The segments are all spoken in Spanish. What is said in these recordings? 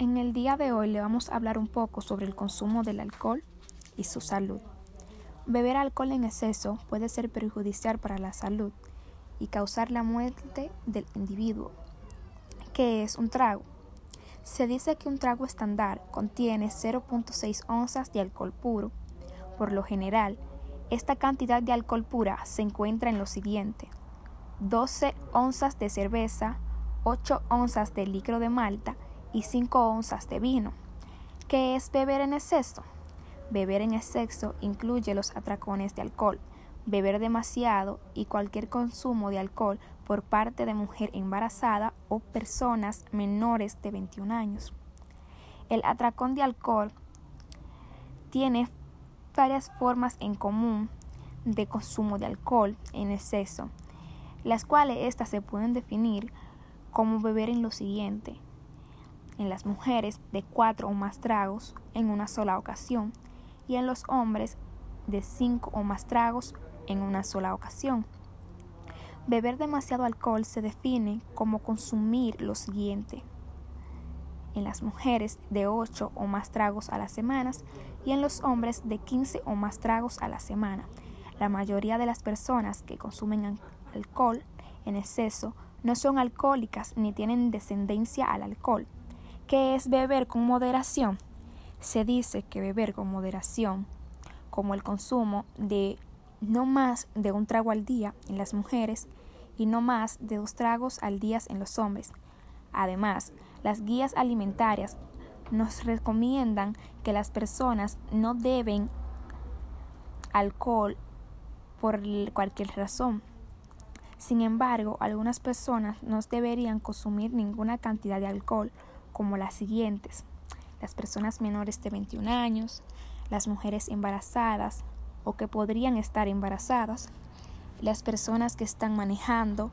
En el día de hoy le vamos a hablar un poco sobre el consumo del alcohol y su salud. Beber alcohol en exceso puede ser perjudicial para la salud y causar la muerte del individuo. ¿Qué es un trago? Se dice que un trago estándar contiene 0.6 onzas de alcohol puro. Por lo general, esta cantidad de alcohol pura se encuentra en lo siguiente: 12 onzas de cerveza, 8 onzas de líquido de malta y 5 onzas de vino. ¿Qué es beber en exceso? Beber en exceso incluye los atracones de alcohol, beber demasiado y cualquier consumo de alcohol por parte de mujer embarazada o personas menores de 21 años. El atracón de alcohol tiene varias formas en común de consumo de alcohol en exceso, las cuales estas se pueden definir como beber en lo siguiente, en las mujeres de cuatro o más tragos en una sola ocasión y en los hombres de cinco o más tragos en una sola ocasión. Beber demasiado alcohol se define como consumir lo siguiente. En las mujeres de 8 o más tragos a las semanas y en los hombres de 15 o más tragos a la semana. La mayoría de las personas que consumen alcohol en exceso no son alcohólicas ni tienen descendencia al alcohol. ¿Qué es beber con moderación? Se dice que beber con moderación, como el consumo de no más de un trago al día en las mujeres y no más de dos tragos al día en los hombres. Además, las guías alimentarias nos recomiendan que las personas no deben alcohol por cualquier razón. Sin embargo, algunas personas no deberían consumir ninguna cantidad de alcohol como las siguientes. Las personas menores de 21 años, las mujeres embarazadas o que podrían estar embarazadas, las personas que están manejando,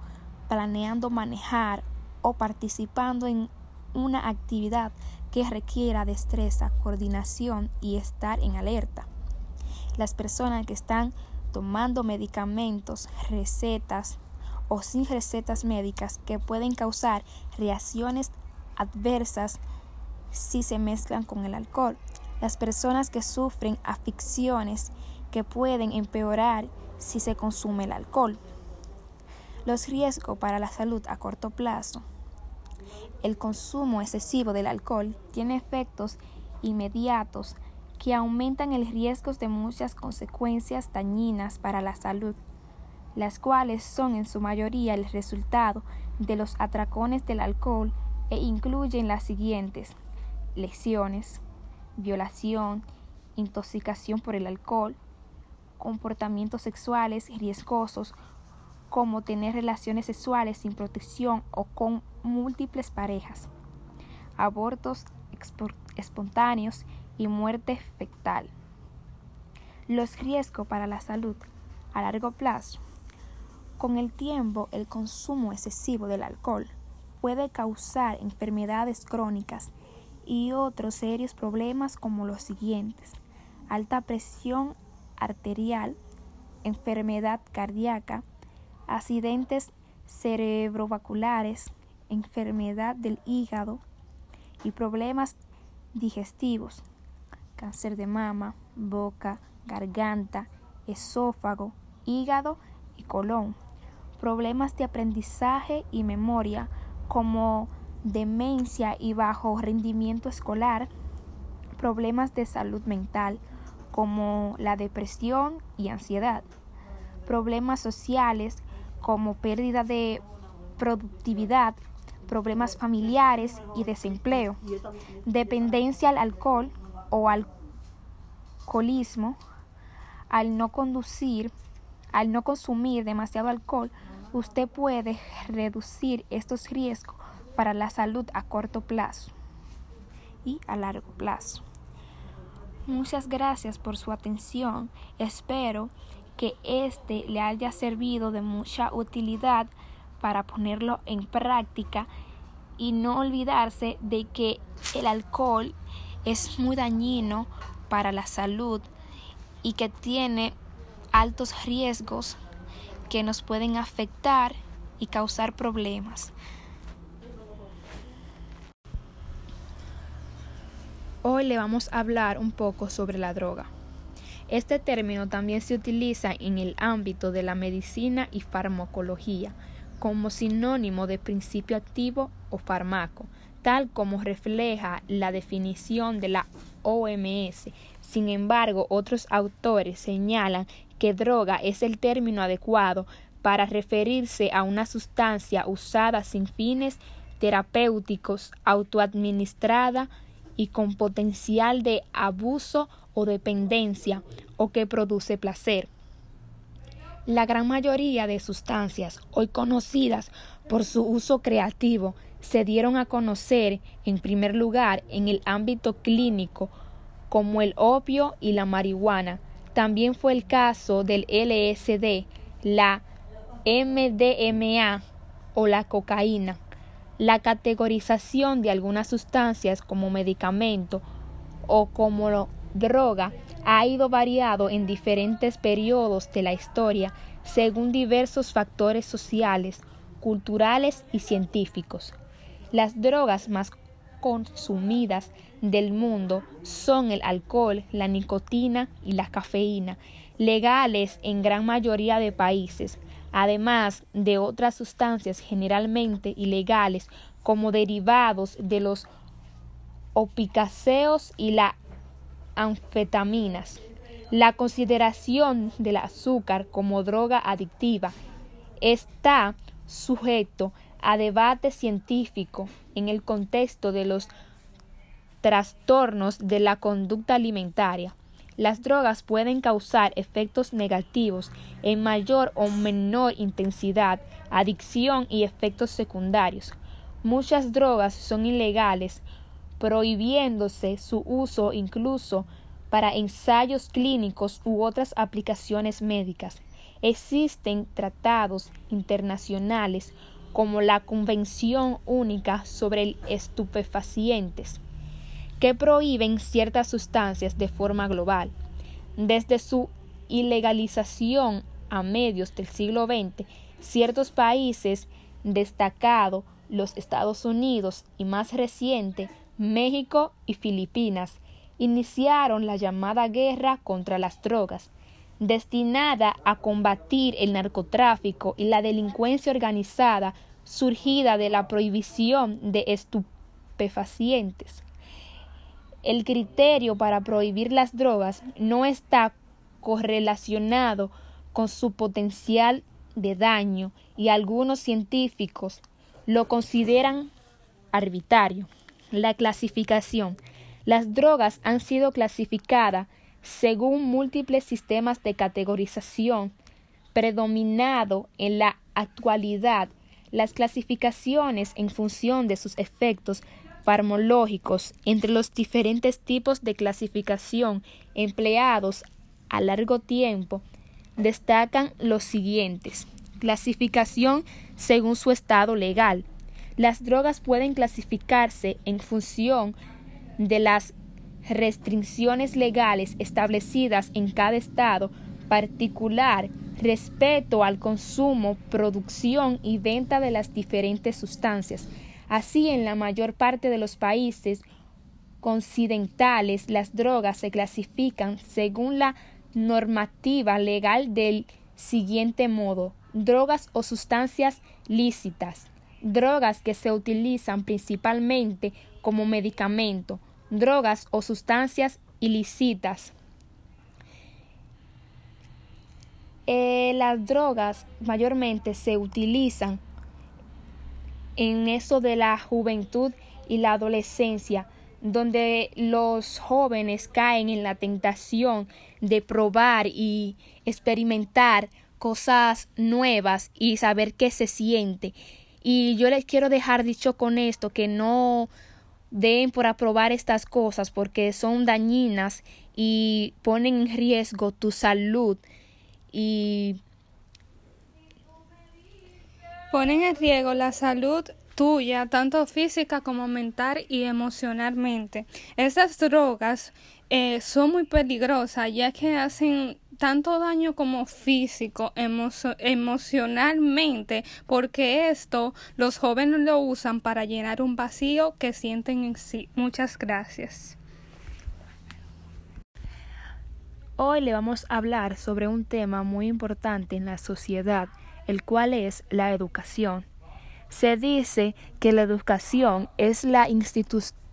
planeando manejar o participando en una actividad que requiera destreza, coordinación y estar en alerta. Las personas que están tomando medicamentos, recetas o sin recetas médicas que pueden causar reacciones adversas si se mezclan con el alcohol. Las personas que sufren aficiones que pueden empeorar si se consume el alcohol. Los riesgos para la salud a corto plazo. El consumo excesivo del alcohol tiene efectos inmediatos que aumentan el riesgo de muchas consecuencias dañinas para la salud, las cuales son en su mayoría el resultado de los atracones del alcohol e incluyen las siguientes lesiones, violación, intoxicación por el alcohol, comportamientos sexuales riesgosos como tener relaciones sexuales sin protección o con múltiples parejas, abortos espontáneos y muerte fetal. Los riesgos para la salud a largo plazo. Con el tiempo, el consumo excesivo del alcohol puede causar enfermedades crónicas y otros serios problemas como los siguientes. Alta presión arterial, enfermedad cardíaca, accidentes cerebrovasculares, enfermedad del hígado y problemas digestivos, cáncer de mama, boca, garganta, esófago, hígado y colon, problemas de aprendizaje y memoria, como demencia y bajo rendimiento escolar, problemas de salud mental como la depresión y ansiedad, problemas sociales como pérdida de productividad, problemas familiares y desempleo, dependencia al alcohol o alcoholismo, al no conducir, al no consumir demasiado alcohol, usted puede reducir estos riesgos para la salud a corto plazo y a largo plazo. Muchas gracias por su atención. Espero que este le haya servido de mucha utilidad para ponerlo en práctica y no olvidarse de que el alcohol es muy dañino para la salud y que tiene altos riesgos que nos pueden afectar y causar problemas. Hoy le vamos a hablar un poco sobre la droga. Este término también se utiliza en el ámbito de la medicina y farmacología como sinónimo de principio activo o fármaco, tal como refleja la definición de la OMS. Sin embargo, otros autores señalan que droga es el término adecuado para referirse a una sustancia usada sin fines terapéuticos, autoadministrada y con potencial de abuso o dependencia o que produce placer. La gran mayoría de sustancias hoy conocidas por su uso creativo se dieron a conocer en primer lugar en el ámbito clínico como el opio y la marihuana. También fue el caso del LSD, la MDMA o la cocaína. La categorización de algunas sustancias como medicamento o como droga ha ido variado en diferentes periodos de la historia según diversos factores sociales, culturales y científicos. Las drogas más consumidas del mundo son el alcohol, la nicotina y la cafeína, legales en gran mayoría de países, además de otras sustancias generalmente ilegales como derivados de los opiáceos y las anfetaminas. La consideración del azúcar como droga adictiva está sujeto a debate científico en el contexto de los trastornos de la conducta alimentaria. Las drogas pueden causar efectos negativos en mayor o menor intensidad, adicción y efectos secundarios. Muchas drogas son ilegales, prohibiéndose su uso incluso para ensayos clínicos u otras aplicaciones médicas. Existen tratados internacionales como la Convención Única sobre Estupefacientes, que prohíben ciertas sustancias de forma global. Desde su ilegalización a medios del siglo XX, ciertos países, destacado los Estados Unidos y más reciente México y Filipinas, iniciaron la llamada guerra contra las drogas, destinada a combatir el narcotráfico y la delincuencia organizada surgida de la prohibición de estupefacientes. El criterio para prohibir las drogas no está correlacionado con su potencial de daño y algunos científicos lo consideran arbitrario. La clasificación. Las drogas han sido clasificadas según múltiples sistemas de categorización, predominado en la actualidad las clasificaciones en función de sus efectos farmológicos entre los diferentes tipos de clasificación empleados a largo tiempo destacan los siguientes. Clasificación según su estado legal. Las drogas pueden clasificarse en función de las restricciones legales establecidas en cada estado particular respecto al consumo, producción y venta de las diferentes sustancias. Así, en la mayor parte de los países occidentales, las drogas se clasifican según la normativa legal del siguiente modo drogas o sustancias lícitas, drogas que se utilizan principalmente como medicamento, drogas o sustancias ilícitas. Eh, las drogas mayormente se utilizan en eso de la juventud y la adolescencia, donde los jóvenes caen en la tentación de probar y experimentar cosas nuevas y saber qué se siente. Y yo les quiero dejar dicho con esto que no den por aprobar estas cosas porque son dañinas y ponen en riesgo tu salud y ponen en riesgo la salud tuya, tanto física como mental y emocionalmente. Estas drogas eh, son muy peligrosas ya que hacen tanto daño como físico, emocionalmente, porque esto los jóvenes lo usan para llenar un vacío que sienten en sí. Muchas gracias. Hoy le vamos a hablar sobre un tema muy importante en la sociedad, el cual es la educación. Se dice que la educación es la institución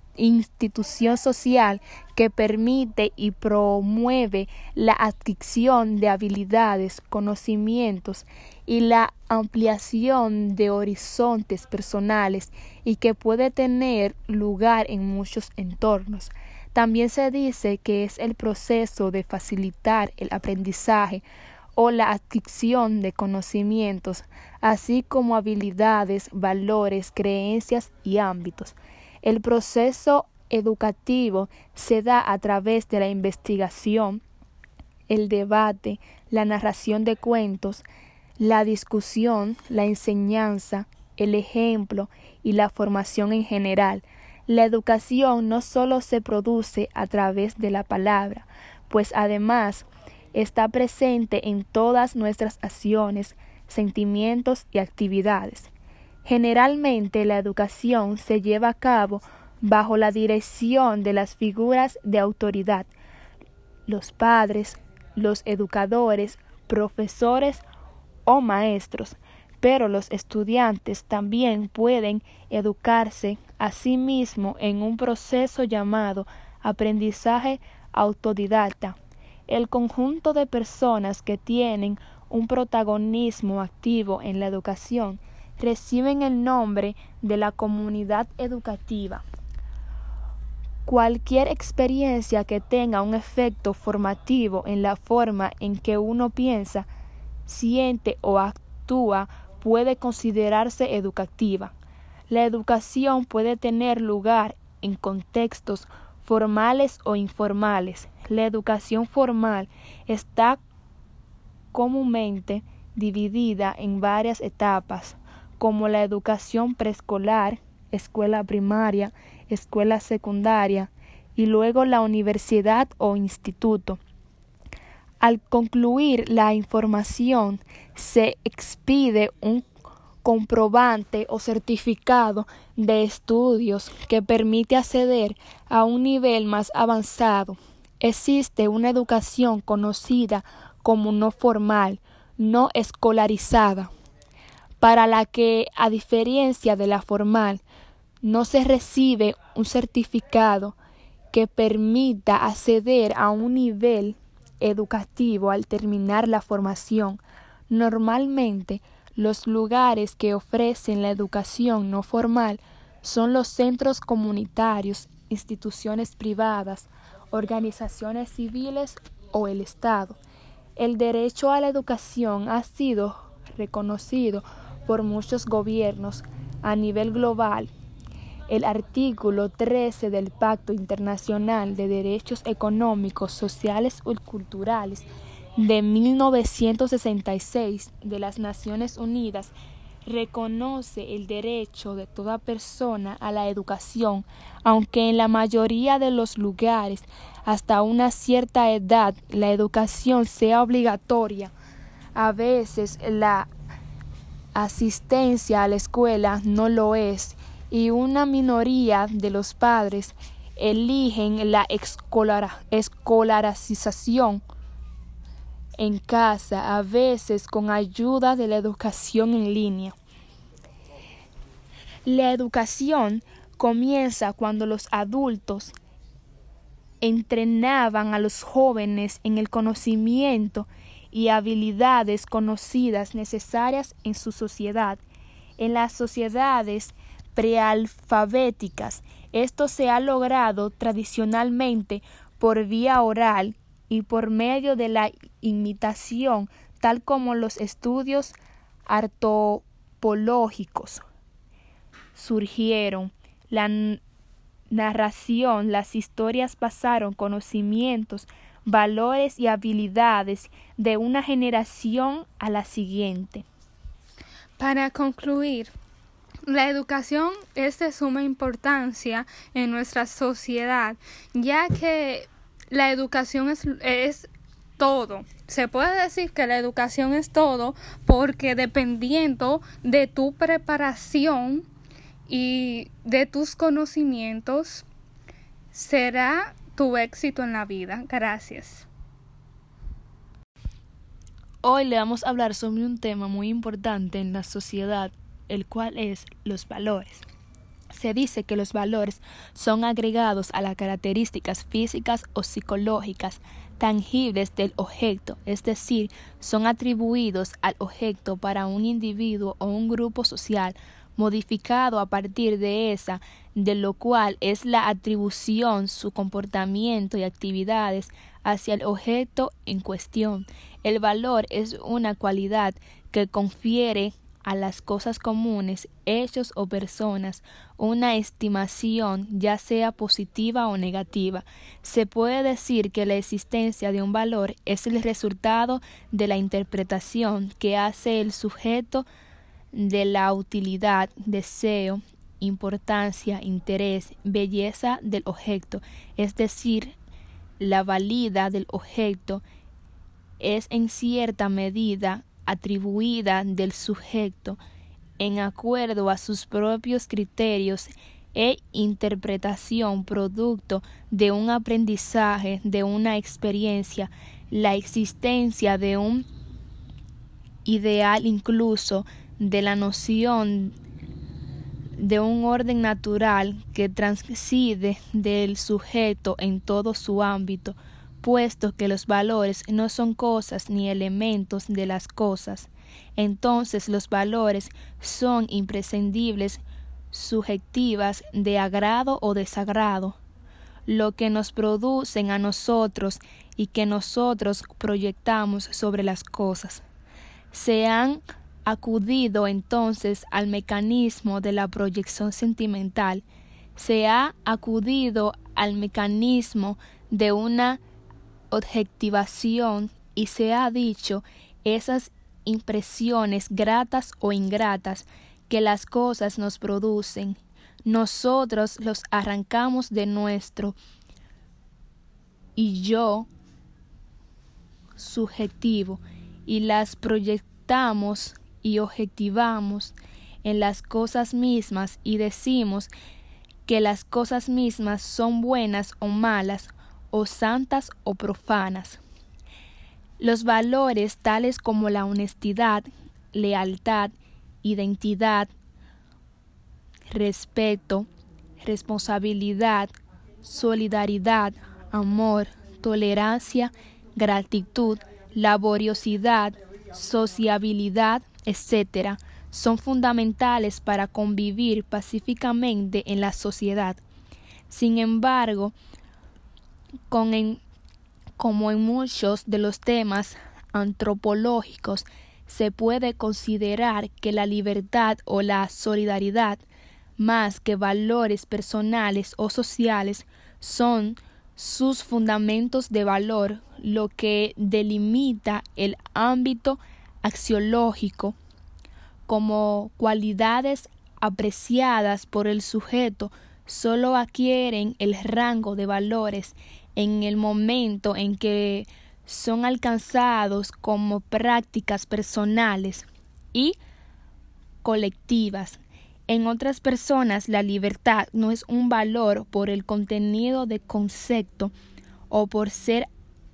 social que permite y promueve la adquisición de habilidades, conocimientos y la ampliación de horizontes personales y que puede tener lugar en muchos entornos. También se dice que es el proceso de facilitar el aprendizaje o la adquisición de conocimientos, así como habilidades, valores, creencias y ámbitos. El proceso educativo se da a través de la investigación, el debate, la narración de cuentos, la discusión, la enseñanza, el ejemplo y la formación en general, la educación no solo se produce a través de la palabra, pues además está presente en todas nuestras acciones, sentimientos y actividades. Generalmente la educación se lleva a cabo bajo la dirección de las figuras de autoridad, los padres, los educadores, profesores o maestros, pero los estudiantes también pueden educarse a sí mismo en un proceso llamado aprendizaje autodidacta. El conjunto de personas que tienen un protagonismo activo en la educación reciben el nombre de la comunidad educativa. Cualquier experiencia que tenga un efecto formativo en la forma en que uno piensa, siente o actúa puede considerarse educativa. La educación puede tener lugar en contextos formales o informales. La educación formal está comúnmente dividida en varias etapas, como la educación preescolar, escuela primaria, escuela secundaria y luego la universidad o instituto. Al concluir la información, se expide un comprobante o certificado de estudios que permite acceder a un nivel más avanzado. Existe una educación conocida como no formal, no escolarizada, para la que, a diferencia de la formal, no se recibe un certificado que permita acceder a un nivel educativo al terminar la formación. Normalmente, los lugares que ofrecen la educación no formal son los centros comunitarios, instituciones privadas, organizaciones civiles o el Estado. El derecho a la educación ha sido reconocido por muchos gobiernos a nivel global el artículo 13 del Pacto Internacional de Derechos Económicos, Sociales y Culturales de 1966 de las Naciones Unidas reconoce el derecho de toda persona a la educación, aunque en la mayoría de los lugares hasta una cierta edad la educación sea obligatoria. A veces la asistencia a la escuela no lo es y una minoría de los padres eligen la escolarización en casa, a veces con ayuda de la educación en línea. La educación comienza cuando los adultos entrenaban a los jóvenes en el conocimiento y habilidades conocidas necesarias en su sociedad. En las sociedades prealfabéticas. Esto se ha logrado tradicionalmente por vía oral y por medio de la imitación, tal como los estudios artopológicos surgieron. La narración, las historias pasaron conocimientos, valores y habilidades de una generación a la siguiente. Para concluir, la educación es de suma importancia en nuestra sociedad, ya que la educación es, es todo. Se puede decir que la educación es todo porque dependiendo de tu preparación y de tus conocimientos, será tu éxito en la vida. Gracias. Hoy le vamos a hablar sobre un tema muy importante en la sociedad, el cual es los valores. Se dice que los valores son agregados a las características físicas o psicológicas tangibles del objeto, es decir, son atribuidos al objeto para un individuo o un grupo social, modificado a partir de esa, de lo cual es la atribución, su comportamiento y actividades hacia el objeto en cuestión. El valor es una cualidad que confiere a las cosas comunes, hechos o personas una estimación, ya sea positiva o negativa. Se puede decir que la existencia de un valor es el resultado de la interpretación que hace el sujeto de la utilidad, deseo, importancia, interés, belleza del objeto, es decir, la valida del objeto es en cierta medida atribuida del sujeto en acuerdo a sus propios criterios e interpretación producto de un aprendizaje, de una experiencia, la existencia de un ideal incluso de la noción de un orden natural que transcide del sujeto en todo su ámbito, puesto que los valores no son cosas ni elementos de las cosas. Entonces los valores son imprescindibles, subjetivas de agrado o desagrado, lo que nos producen a nosotros y que nosotros proyectamos sobre las cosas. Se han acudido entonces al mecanismo de la proyección sentimental, se ha acudido al mecanismo de una objetivación y se ha dicho esas impresiones gratas o ingratas que las cosas nos producen, nosotros los arrancamos de nuestro y yo subjetivo y las proyectamos y objetivamos en las cosas mismas y decimos que las cosas mismas son buenas o malas, o santas o profanas. Los valores tales como la honestidad, lealtad, identidad, respeto, responsabilidad, solidaridad, amor, tolerancia, gratitud, laboriosidad, sociabilidad, etc., son fundamentales para convivir pacíficamente en la sociedad. Sin embargo, como en muchos de los temas antropológicos, se puede considerar que la libertad o la solidaridad, más que valores personales o sociales, son sus fundamentos de valor, lo que delimita el ámbito axiológico como cualidades apreciadas por el sujeto solo adquieren el rango de valores en el momento en que son alcanzados como prácticas personales y colectivas. En otras personas la libertad no es un valor por el contenido de concepto o por ser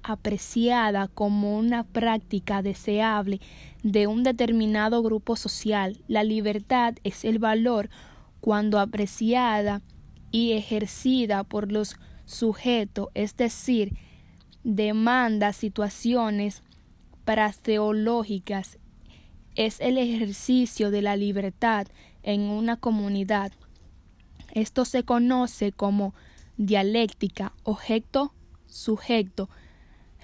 apreciada como una práctica deseable de un determinado grupo social. La libertad es el valor cuando apreciada y ejercida por los sujetos, es decir, demanda situaciones praseológicas. Es el ejercicio de la libertad en una comunidad. Esto se conoce como dialéctica, objeto, sujeto,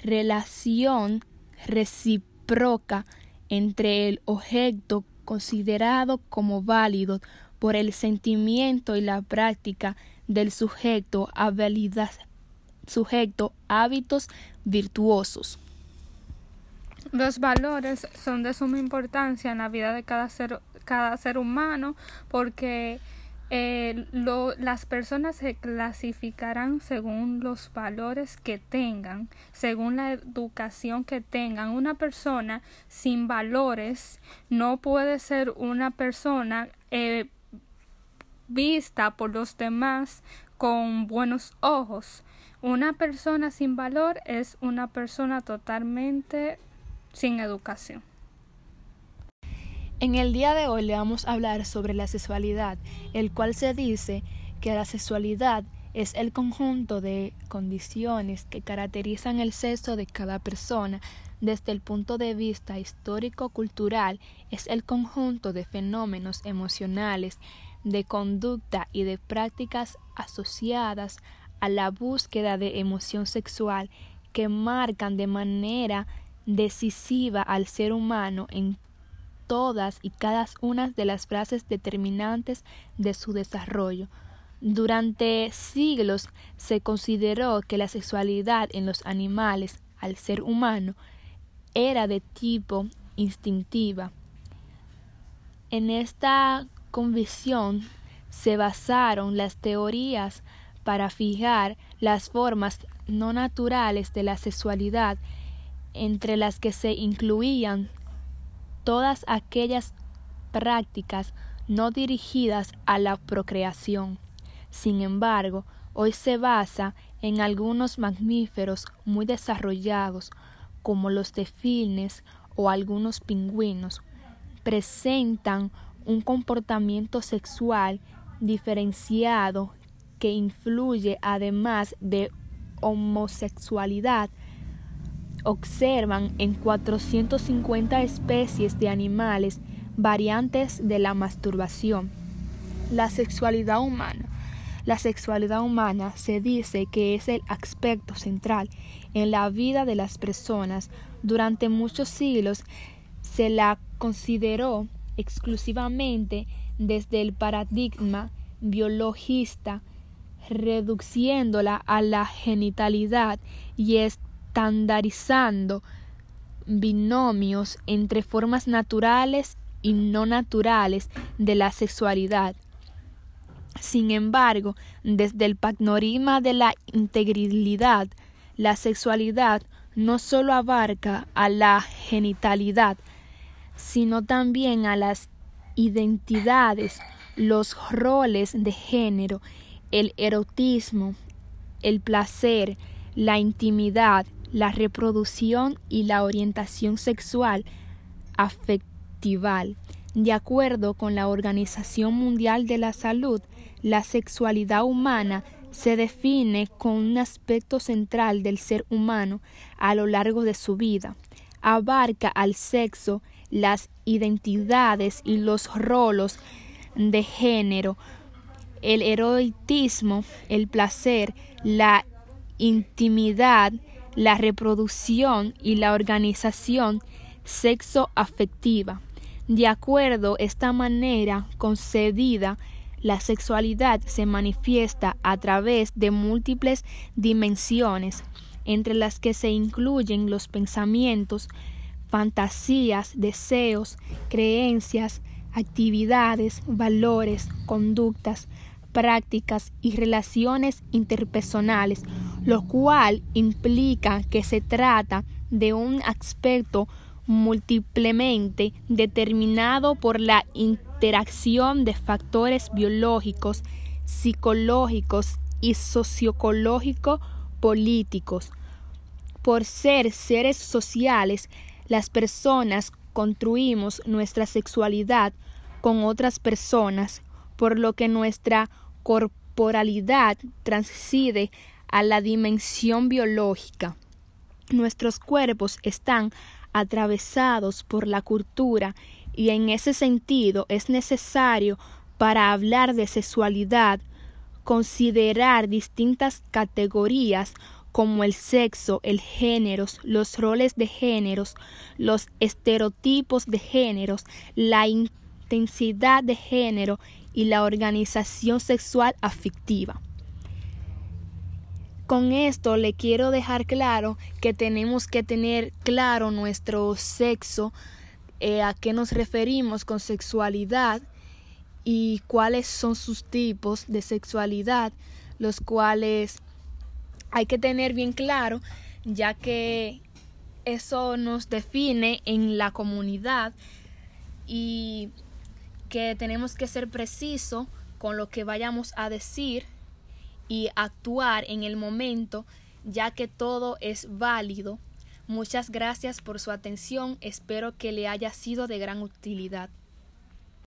relación recíproca entre el objeto considerado como válido por el sentimiento y la práctica del sujeto, sujeto hábitos virtuosos. Los valores son de suma importancia en la vida de cada ser humano porque eh, las personas se clasificarán según los valores que tengan, según la educación que tengan. Una persona sin valores no puede ser una persona eh, vista por los demás con buenos ojos. Una persona sin valor es una persona totalmente sin educación. En el día de hoy le vamos a hablar sobre la sexualidad, el cual se dice que la sexualidad es el conjunto de condiciones que caracterizan el sexo de cada persona. Desde el punto de vista histórico-cultural, es el conjunto de fenómenos emocionales, de conducta y de prácticas asociadas a la búsqueda de emoción sexual que marcan de manera decisiva al ser humano en todas y cada una de las frases determinantes de su desarrollo. Durante siglos se consideró que la sexualidad en los animales, al ser humano, era de tipo instintiva. En esta convicción se basaron las teorías para fijar las formas no naturales de la sexualidad, entre las que se incluían todas aquellas prácticas no dirigidas a la procreación. Sin embargo, hoy se basa en algunos mamíferos muy desarrollados, como los delfines o algunos pingüinos, presentan un comportamiento sexual diferenciado que influye además de homosexualidad observan en 450 especies de animales variantes de la masturbación. La sexualidad humana. La sexualidad humana se dice que es el aspecto central en la vida de las personas. Durante muchos siglos se la consideró exclusivamente desde el paradigma biologista, reduciéndola a la genitalidad y estandarizando binomios entre formas naturales y no naturales de la sexualidad. Sin embargo, desde el panorama de la integridad, la sexualidad no solo abarca a la genitalidad, sino también a las identidades, los roles de género, el erotismo, el placer, la intimidad, la reproducción y la orientación sexual afectival. De acuerdo con la Organización Mundial de la Salud, la sexualidad humana se define con un aspecto central del ser humano a lo largo de su vida. Abarca al sexo, las identidades y los roles de género, el erotismo, el placer, la intimidad, la reproducción y la organización sexoafectiva. De acuerdo a esta manera concedida, la sexualidad se manifiesta a través de múltiples dimensiones, entre las que se incluyen los pensamientos, fantasías, deseos, creencias, actividades, valores, conductas, prácticas y relaciones interpersonales, lo cual implica que se trata de un aspecto múltiplemente determinado por la interacción de factores biológicos, psicológicos y socioecológico políticos. Por ser seres sociales, las personas construimos nuestra sexualidad con otras personas, por lo que nuestra corporalidad transcide a la dimensión biológica. Nuestros cuerpos están atravesados por la cultura y en ese sentido es necesario para hablar de sexualidad considerar distintas categorías como el sexo, el género, los roles de géneros, los estereotipos de géneros, la intensidad de género y la organización sexual afectiva. Con esto le quiero dejar claro que tenemos que tener claro nuestro sexo, eh, a qué nos referimos con sexualidad y cuáles son sus tipos de sexualidad, los cuales hay que tener bien claro, ya que eso nos define en la comunidad y que tenemos que ser precisos con lo que vayamos a decir y actuar en el momento, ya que todo es válido Muchas gracias por su atención, espero que le haya sido de gran utilidad.